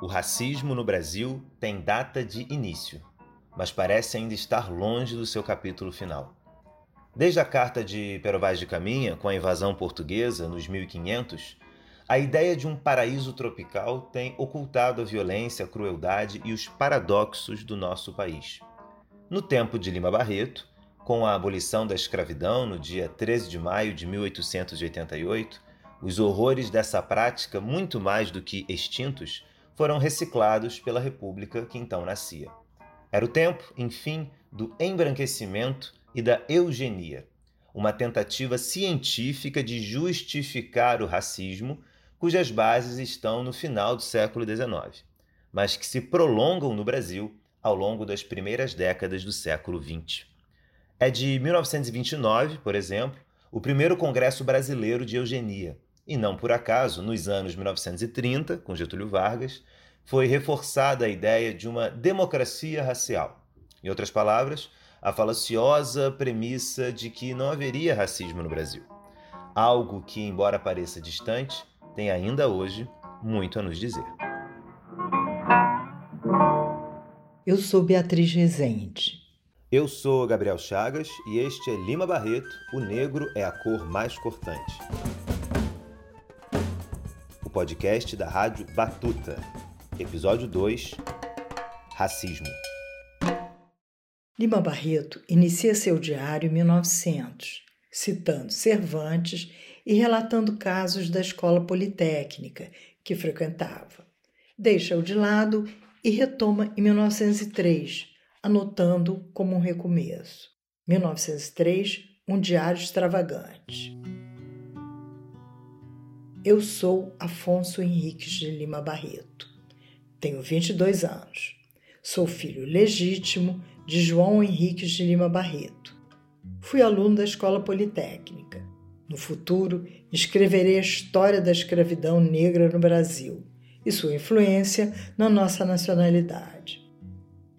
O racismo no Brasil tem data de início, mas parece ainda estar longe do seu capítulo final. Desde a carta de Pero Vaz de Caminha, com a invasão portuguesa nos 1500, a ideia de um paraíso tropical tem ocultado a violência, a crueldade e os paradoxos do nosso país. No tempo de Lima Barreto, com a abolição da escravidão no dia 13 de maio de 1888, os horrores dessa prática, muito mais do que extintos, foram reciclados pela República que então nascia. Era o tempo, enfim, do embranquecimento e da eugenia, uma tentativa científica de justificar o racismo, cujas bases estão no final do século XIX, mas que se prolongam no Brasil ao longo das primeiras décadas do século XX. É de 1929, por exemplo, o primeiro Congresso Brasileiro de Eugenia, e não por acaso, nos anos 1930, com Getúlio Vargas, foi reforçada a ideia de uma democracia racial. Em outras palavras, a falaciosa premissa de que não haveria racismo no Brasil. Algo que, embora pareça distante, tem ainda hoje muito a nos dizer. Eu sou Beatriz Rezende. Eu sou Gabriel Chagas e este é Lima Barreto, O Negro é a Cor Mais Cortante. O podcast da Rádio Batuta. Episódio 2 Racismo. Lima Barreto inicia seu diário em 1900, citando Cervantes e relatando casos da escola politécnica que frequentava. Deixa-o de lado e retoma em 1903, anotando como um recomeço. 1903, um diário extravagante. Eu sou Afonso Henriques de Lima Barreto. Tenho 22 anos. Sou filho legítimo de João Henriques de Lima Barreto. Fui aluno da Escola Politécnica. No futuro, escreverei a história da escravidão negra no Brasil e sua influência na nossa nacionalidade.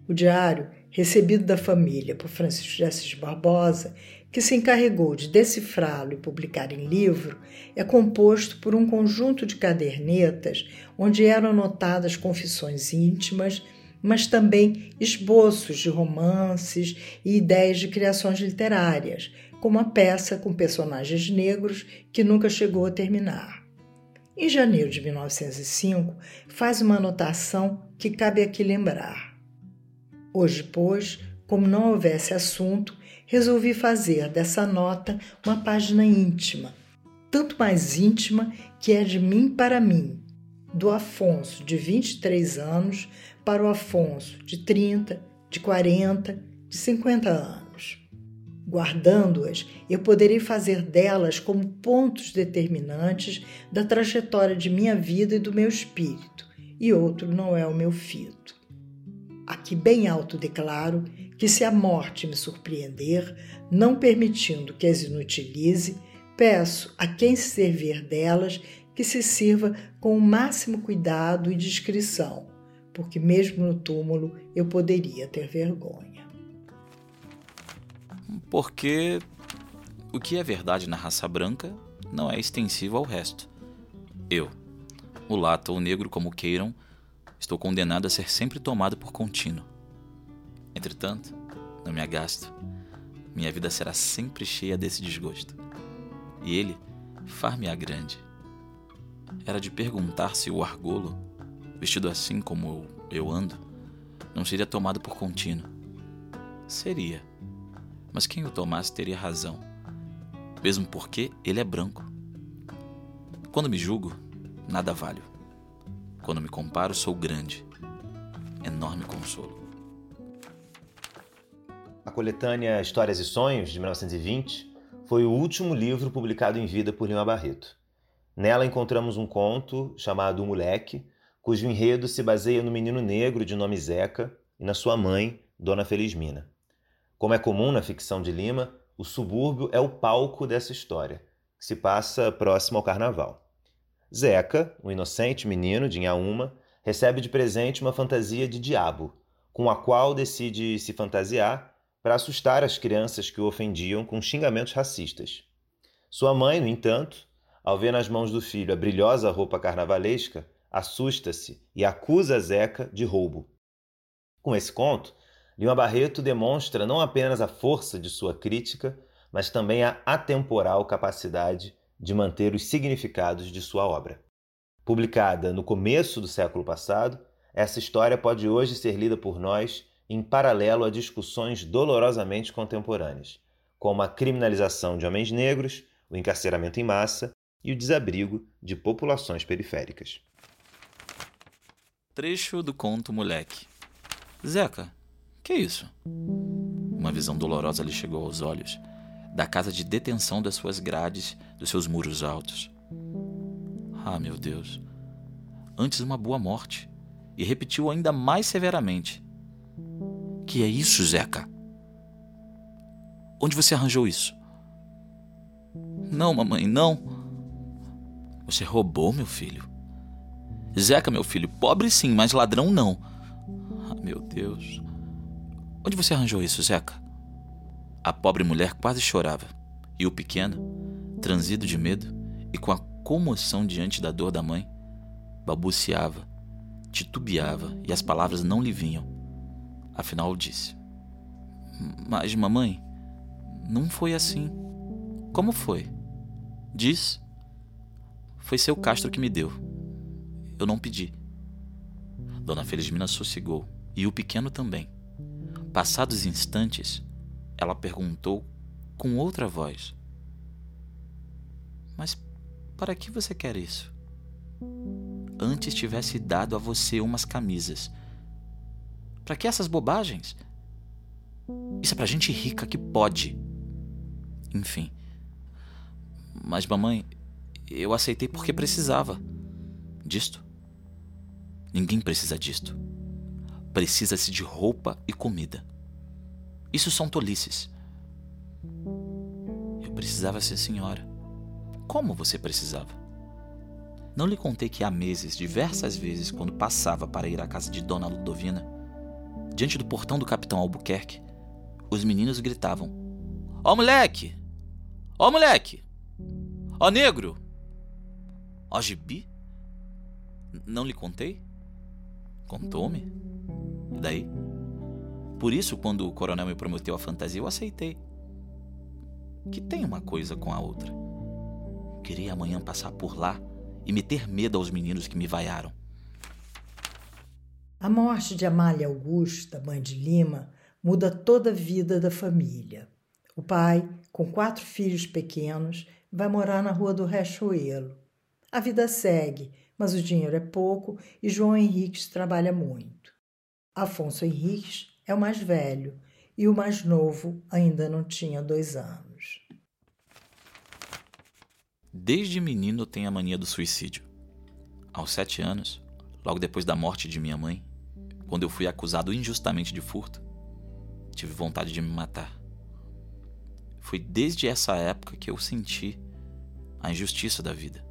O diário, recebido da família por Francisco de Assis Barbosa, que se encarregou de decifrá-lo e publicar em livro, é composto por um conjunto de cadernetas onde eram anotadas confissões íntimas mas também esboços de romances e ideias de criações literárias, como a peça com personagens negros que nunca chegou a terminar. Em janeiro de 1905, faz uma anotação que cabe aqui lembrar. Hoje, pois, como não houvesse assunto, resolvi fazer dessa nota uma página íntima, tanto mais íntima que é de mim para mim, do Afonso, de 23 anos, para o Afonso, de 30, de 40, de 50 anos. Guardando-as, eu poderei fazer delas como pontos determinantes da trajetória de minha vida e do meu espírito, e outro não é o meu fito. Aqui bem alto declaro que se a morte me surpreender, não permitindo que as inutilize, peço a quem se servir delas que se sirva com o máximo cuidado e discrição, porque mesmo no túmulo eu poderia ter vergonha. Porque o que é verdade na raça branca não é extensivo ao resto. Eu, mulato ou negro como queiram, estou condenado a ser sempre tomado por contínuo. Entretanto, não me agasto. Minha vida será sempre cheia desse desgosto. E ele far-me-á grande era de perguntar se o argolo, vestido assim como eu ando, não seria tomado por contínuo. Seria. Mas quem o tomasse teria razão, mesmo porque ele é branco. Quando me julgo, nada valho. Quando me comparo, sou grande. Enorme consolo. A coletânea Histórias e Sonhos, de 1920, foi o último livro publicado em vida por Lima Barreto. Nela encontramos um conto chamado O Moleque, cujo enredo se baseia no menino negro de nome Zeca e na sua mãe, Dona Felizmina. Como é comum na ficção de Lima, o subúrbio é o palco dessa história, que se passa próximo ao carnaval. Zeca, um inocente menino de Inhaúma, recebe de presente uma fantasia de diabo, com a qual decide se fantasiar para assustar as crianças que o ofendiam com xingamentos racistas. Sua mãe, no entanto, ao ver nas mãos do filho a brilhosa roupa carnavalesca, assusta-se e acusa Zeca de roubo. Com esse conto, Lima Barreto demonstra não apenas a força de sua crítica, mas também a atemporal capacidade de manter os significados de sua obra. Publicada no começo do século passado, essa história pode hoje ser lida por nós em paralelo a discussões dolorosamente contemporâneas, como a criminalização de homens negros, o encarceramento em massa e o desabrigo de populações periféricas. Trecho do conto Moleque. Zeca, que isso? Uma visão dolorosa lhe chegou aos olhos, da casa de detenção das suas grades, dos seus muros altos. Ah, meu Deus! Antes uma boa morte, e repetiu ainda mais severamente: Que é isso, Zeca? Onde você arranjou isso? Não, mamãe, não. Você roubou, meu filho. Zeca, meu filho, pobre sim, mas ladrão não. Ah, meu Deus. Onde você arranjou isso, Zeca? A pobre mulher quase chorava, e o pequeno, transido de medo e com a comoção diante da dor da mãe, balbuciava, titubeava e as palavras não lhe vinham. Afinal, disse: Mas, mamãe, não foi assim. Como foi? Diz. Foi seu Castro que me deu. Eu não pedi. Dona Felizmina sossegou, e o pequeno também. Passados instantes, ela perguntou com outra voz: Mas para que você quer isso? Antes tivesse dado a você umas camisas. Para que essas bobagens? Isso é pra gente rica que pode. Enfim. Mas, mamãe, eu aceitei porque precisava disto. Ninguém precisa disto. Precisa-se de roupa e comida. Isso são tolices. Eu precisava ser senhora. Como você precisava? Não lhe contei que há meses, diversas vezes, quando passava para ir à casa de Dona Ludovina, diante do portão do capitão Albuquerque, os meninos gritavam: Ó oh, moleque! Ó oh, moleque! Ó oh, negro! Ó gibi? Não lhe contei? Contou-me? E daí? Por isso, quando o coronel me prometeu a fantasia, eu aceitei. Que tem uma coisa com a outra. Queria amanhã passar por lá e meter medo aos meninos que me vaiaram. A morte de Amália Augusta, mãe de Lima, muda toda a vida da família. O pai, com quatro filhos pequenos, vai morar na rua do Riachuelo. A vida segue, mas o dinheiro é pouco e João Henriques trabalha muito. Afonso Henriques é o mais velho e o mais novo ainda não tinha dois anos. Desde menino tem a mania do suicídio. Aos sete anos, logo depois da morte de minha mãe, quando eu fui acusado injustamente de furto, tive vontade de me matar. Foi desde essa época que eu senti a injustiça da vida,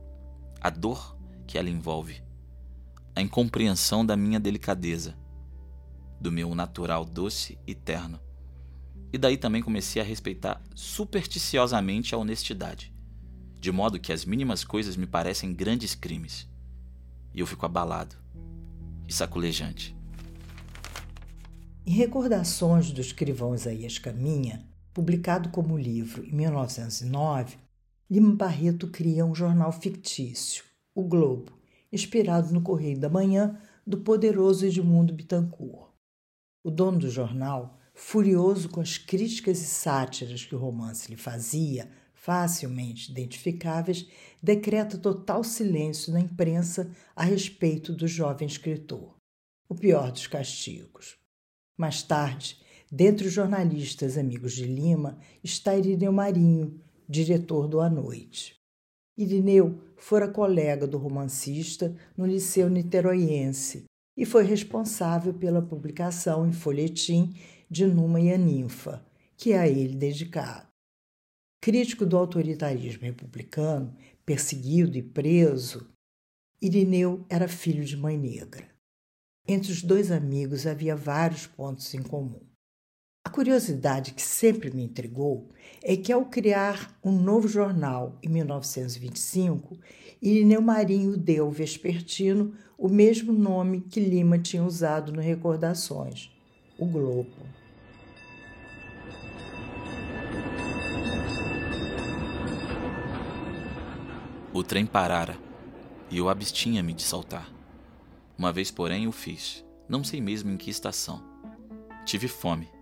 a dor que ela envolve, a incompreensão da minha delicadeza, do meu natural doce e terno. E daí também comecei a respeitar supersticiosamente a honestidade, de modo que as mínimas coisas me parecem grandes crimes. E eu fico abalado e saculejante. Em Recordações do escrivão Isaías Caminha, publicado como livro em 1909, Lima Barreto cria um jornal fictício, o Globo, inspirado no Correio da Manhã do poderoso Edmundo Bittencourt. O dono do jornal, furioso com as críticas e sátiras que o romance lhe fazia, facilmente identificáveis, decreta total silêncio na imprensa a respeito do jovem escritor. O pior dos castigos. Mais tarde, dentre os jornalistas amigos de Lima, está Irineu Marinho, diretor do A Noite. Irineu fora colega do romancista no Liceu Niteroiense e foi responsável pela publicação em folhetim de Numa e a Ninfa, que é a ele dedicado. Crítico do autoritarismo republicano, perseguido e preso, Irineu era filho de mãe negra. Entre os dois amigos havia vários pontos em comum. A curiosidade que sempre me intrigou é que, ao criar um novo jornal em 1925, Irineu Marinho deu ao vespertino o mesmo nome que Lima tinha usado no Recordações, o Globo. O trem parara e eu abstinha-me de saltar. Uma vez, porém, o fiz, não sei mesmo em que estação. Tive fome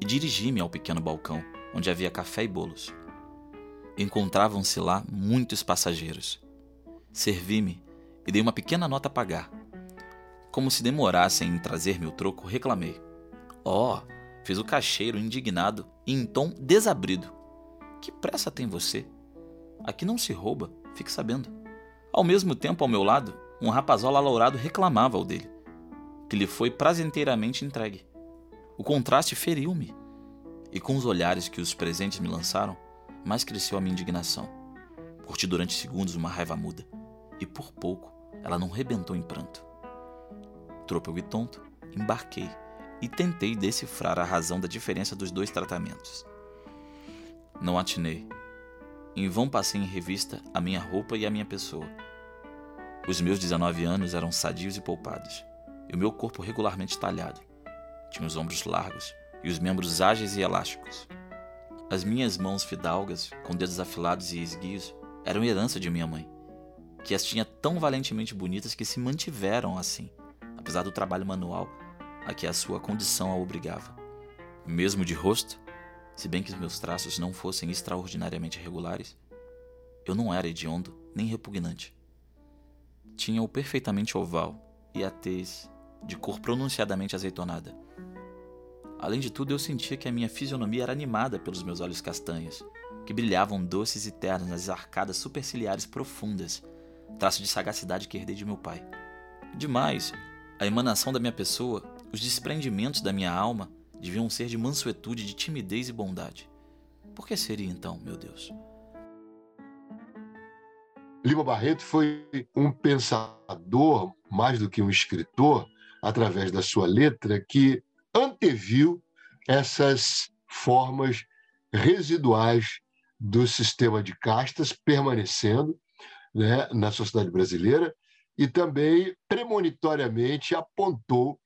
e dirigi-me ao pequeno balcão, onde havia café e bolos. Encontravam-se lá muitos passageiros. Servi-me e dei uma pequena nota a pagar. Como se demorassem em trazer-me o troco, reclamei. Oh, fez o caixeiro indignado e em tom desabrido. Que pressa tem você? Aqui não se rouba, fique sabendo. Ao mesmo tempo, ao meu lado, um rapazola alourado reclamava o dele, que lhe foi prazenteiramente entregue. O contraste feriu-me, e com os olhares que os presentes me lançaram, mais cresceu a minha indignação. Curti durante segundos uma raiva muda, e por pouco ela não rebentou em pranto. Trôpego e tonto, embarquei e tentei decifrar a razão da diferença dos dois tratamentos. Não atinei. Em vão passei em revista a minha roupa e a minha pessoa. Os meus 19 anos eram sadios e poupados, e o meu corpo regularmente talhado. Tinha os ombros largos e os membros ágeis e elásticos. As minhas mãos fidalgas, com dedos afilados e esguios, eram herança de minha mãe, que as tinha tão valentemente bonitas que se mantiveram assim, apesar do trabalho manual a que a sua condição a obrigava. Mesmo de rosto, se bem que os meus traços não fossem extraordinariamente regulares, eu não era hediondo nem repugnante. Tinha-o perfeitamente oval e a tez de cor pronunciadamente azeitonada. Além de tudo, eu sentia que a minha fisionomia era animada pelos meus olhos castanhos, que brilhavam doces e ternos nas arcadas superciliares profundas, traço de sagacidade que herdei de meu pai. Demais, a emanação da minha pessoa, os desprendimentos da minha alma deviam ser de mansuetude, de timidez e bondade. Por que seria então, meu Deus? Lima Barreto foi um pensador, mais do que um escritor, através da sua letra, que anteviu essas formas residuais do sistema de castas permanecendo né, na sociedade brasileira e também premonitoriamente apontou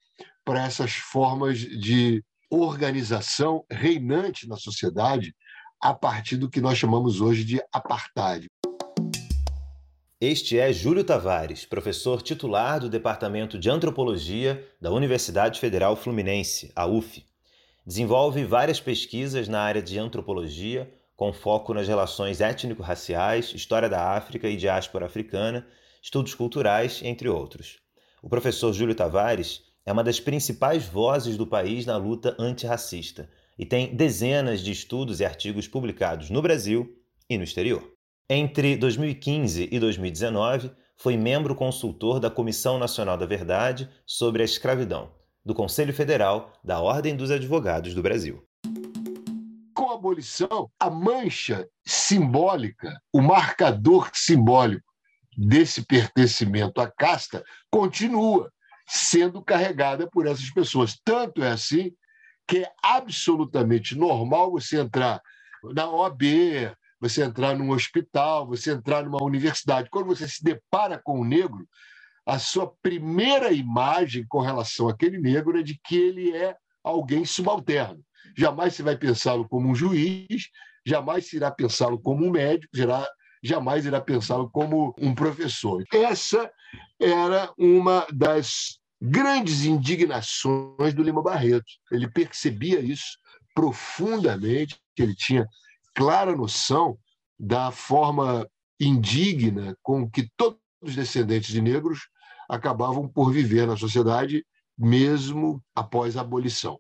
para essas formas de organização reinante na sociedade a partir do que nós chamamos hoje de apartheid. Este é Júlio Tavares, professor titular do Departamento de Antropologia da Universidade Federal Fluminense, a UF. Desenvolve várias pesquisas na área de antropologia, com foco nas relações étnico-raciais, história da África e diáspora africana, estudos culturais, entre outros. O professor Júlio Tavares é uma das principais vozes do país na luta antirracista e tem dezenas de estudos e artigos publicados no Brasil e no exterior. Entre 2015 e 2019, foi membro consultor da Comissão Nacional da Verdade sobre a Escravidão, do Conselho Federal da Ordem dos Advogados do Brasil. Com a abolição, a mancha simbólica, o marcador simbólico desse pertencimento à casta continua sendo carregada por essas pessoas. Tanto é assim que é absolutamente normal você entrar na OAB, você entrar num hospital, você entrar numa universidade. Quando você se depara com o negro, a sua primeira imagem com relação àquele negro é de que ele é alguém subalterno. Jamais se vai pensá-lo como um juiz, jamais se irá pensá-lo como um médico, jamais irá pensá-lo como um professor. Essa era uma das grandes indignações do Lima Barreto. Ele percebia isso profundamente, ele tinha clara noção da forma indigna com que todos os descendentes de negros acabavam por viver na sociedade, mesmo após a abolição.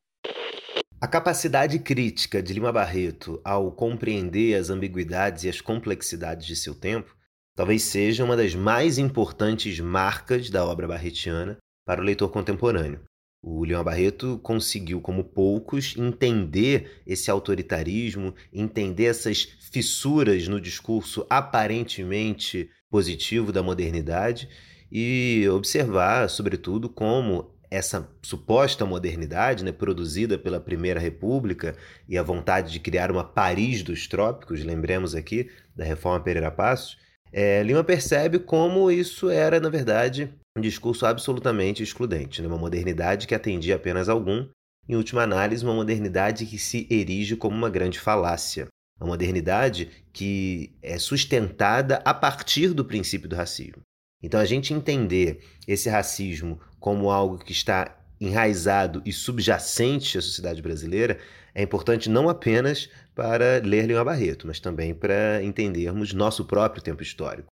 A capacidade crítica de Lima Barreto ao compreender as ambiguidades e as complexidades de seu tempo talvez seja uma das mais importantes marcas da obra barretiana para o leitor contemporâneo. O Leão Barreto conseguiu, como poucos, entender esse autoritarismo, entender essas fissuras no discurso aparentemente positivo da modernidade e observar, sobretudo, como essa suposta modernidade, né, produzida pela Primeira República e a vontade de criar uma Paris dos trópicos, lembremos aqui da Reforma Pereira Passos, é, Lima percebe como isso era, na verdade, um discurso absolutamente excludente, né, uma modernidade que atendia apenas algum, em última análise, uma modernidade que se erige como uma grande falácia. Uma modernidade que é sustentada a partir do princípio do racismo. Então, a gente entender esse racismo como algo que está enraizado e subjacente à sociedade brasileira é importante não apenas para ler Lima Barreto, mas também para entendermos nosso próprio tempo histórico.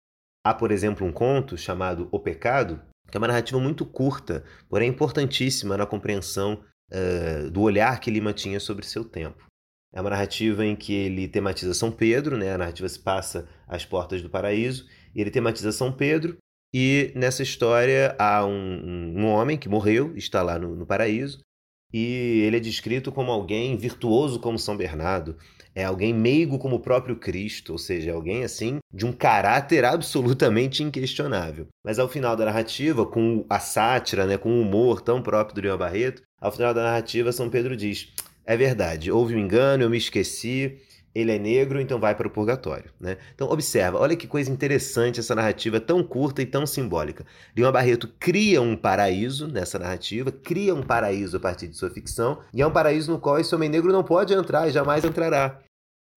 Há, por exemplo, um conto chamado O Pecado, que é uma narrativa muito curta, porém importantíssima na compreensão uh, do olhar que Lima tinha sobre seu tempo. É uma narrativa em que ele tematiza São Pedro, né? a narrativa se passa às portas do paraíso, e ele tematiza São Pedro, e nessa história há um, um homem que morreu, está lá no, no paraíso, e ele é descrito como alguém virtuoso como São Bernardo, é alguém meigo como o próprio Cristo, ou seja, é alguém assim de um caráter absolutamente inquestionável. Mas ao final da narrativa, com a sátira, né, com o humor tão próprio do Lima Barreto, ao final da narrativa São Pedro diz: é verdade, houve um engano, eu me esqueci, ele é negro, então vai para o purgatório. Né? Então, observa, olha que coisa interessante essa narrativa tão curta e tão simbólica. Lima Barreto cria um paraíso nessa narrativa, cria um paraíso a partir de sua ficção, e é um paraíso no qual esse homem negro não pode entrar e jamais entrará.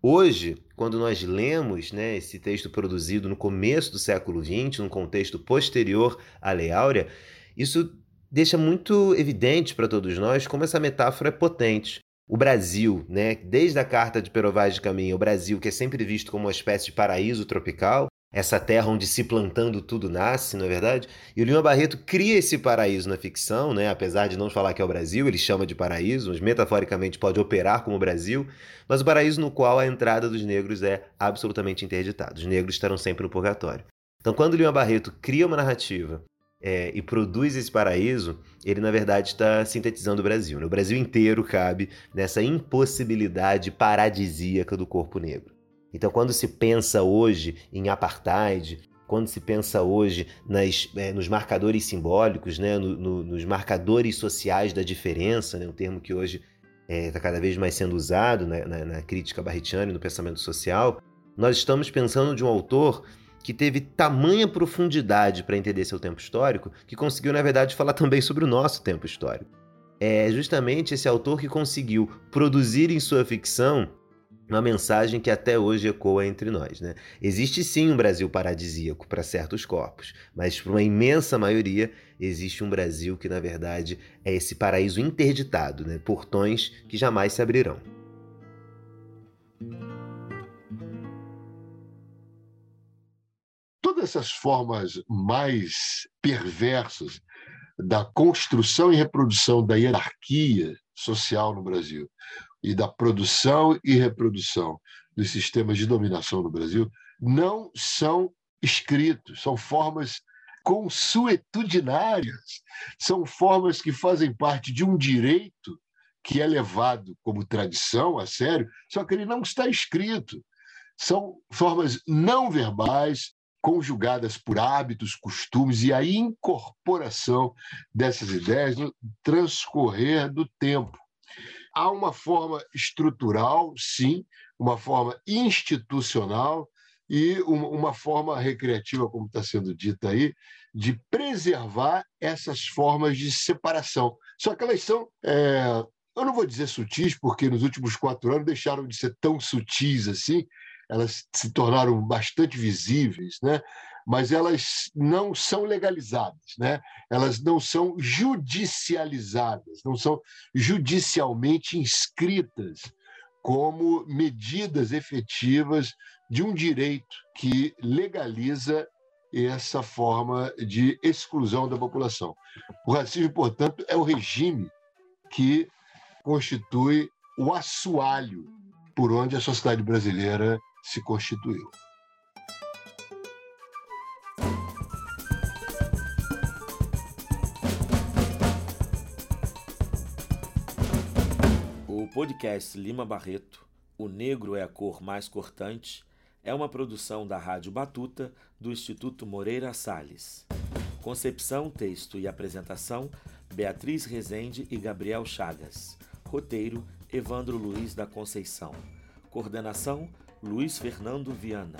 Hoje, quando nós lemos né, esse texto produzido no começo do século XX, num contexto posterior à Lei Áurea, isso deixa muito evidente para todos nós como essa metáfora é potente o Brasil, né, desde a carta de Perovaz de Caminho, o Brasil que é sempre visto como uma espécie de paraíso tropical, essa terra onde se plantando tudo nasce, não é verdade? E o Lima Barreto cria esse paraíso na ficção, né? apesar de não falar que é o Brasil, ele chama de paraíso, mas metaforicamente pode operar como o Brasil, mas o paraíso no qual a entrada dos negros é absolutamente interditada. Os negros estarão sempre no purgatório. Então, quando o Lima Barreto cria uma narrativa é, e produz esse paraíso, ele na verdade está sintetizando o Brasil. Né? O Brasil inteiro cabe nessa impossibilidade paradisíaca do corpo negro. Então, quando se pensa hoje em apartheid, quando se pensa hoje nas, é, nos marcadores simbólicos, né? No, no, nos marcadores sociais da diferença, né? um termo que hoje está é, tá cada vez mais sendo usado na, na, na crítica barretiana e no pensamento social, nós estamos pensando de um autor que teve tamanha profundidade para entender seu tempo histórico, que conseguiu, na verdade, falar também sobre o nosso tempo histórico. É justamente esse autor que conseguiu produzir em sua ficção uma mensagem que até hoje ecoa entre nós. Né? Existe sim um Brasil paradisíaco para certos corpos, mas para uma imensa maioria existe um Brasil que, na verdade, é esse paraíso interditado, né? portões que jamais se abrirão. Todas essas formas mais perversas da construção e reprodução da hierarquia social no Brasil e da produção e reprodução dos sistemas de dominação no Brasil não são escritos, são formas consuetudinárias, são formas que fazem parte de um direito que é levado como tradição a sério, só que ele não está escrito. São formas não verbais, conjugadas por hábitos, costumes e a incorporação dessas ideias no transcorrer do tempo. Há uma forma estrutural, sim, uma forma institucional e uma forma recreativa, como está sendo dito aí, de preservar essas formas de separação. Só que elas são, é, eu não vou dizer sutis, porque nos últimos quatro anos deixaram de ser tão sutis assim, elas se tornaram bastante visíveis, né? mas elas não são legalizadas, né? elas não são judicializadas, não são judicialmente inscritas como medidas efetivas de um direito que legaliza essa forma de exclusão da população. O racismo, portanto, é o regime que constitui o assoalho por onde a sociedade brasileira se constituiu. O podcast Lima Barreto, O Negro é a Cor Mais Cortante, é uma produção da Rádio Batuta do Instituto Moreira Salles. Concepção, texto e apresentação: Beatriz Rezende e Gabriel Chagas. Roteiro: Evandro Luiz da Conceição. Coordenação: Luiz Fernando Viana.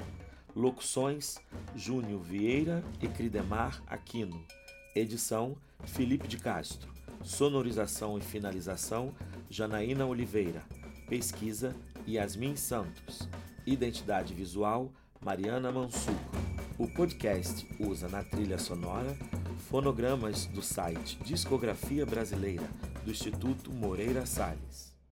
Locuções: Júnior Vieira e Cridemar Aquino. Edição: Felipe de Castro. Sonorização e finalização: Janaína Oliveira. Pesquisa: Yasmin Santos. Identidade visual: Mariana Mansur. O podcast usa na trilha sonora fonogramas do site Discografia Brasileira do Instituto Moreira Salles.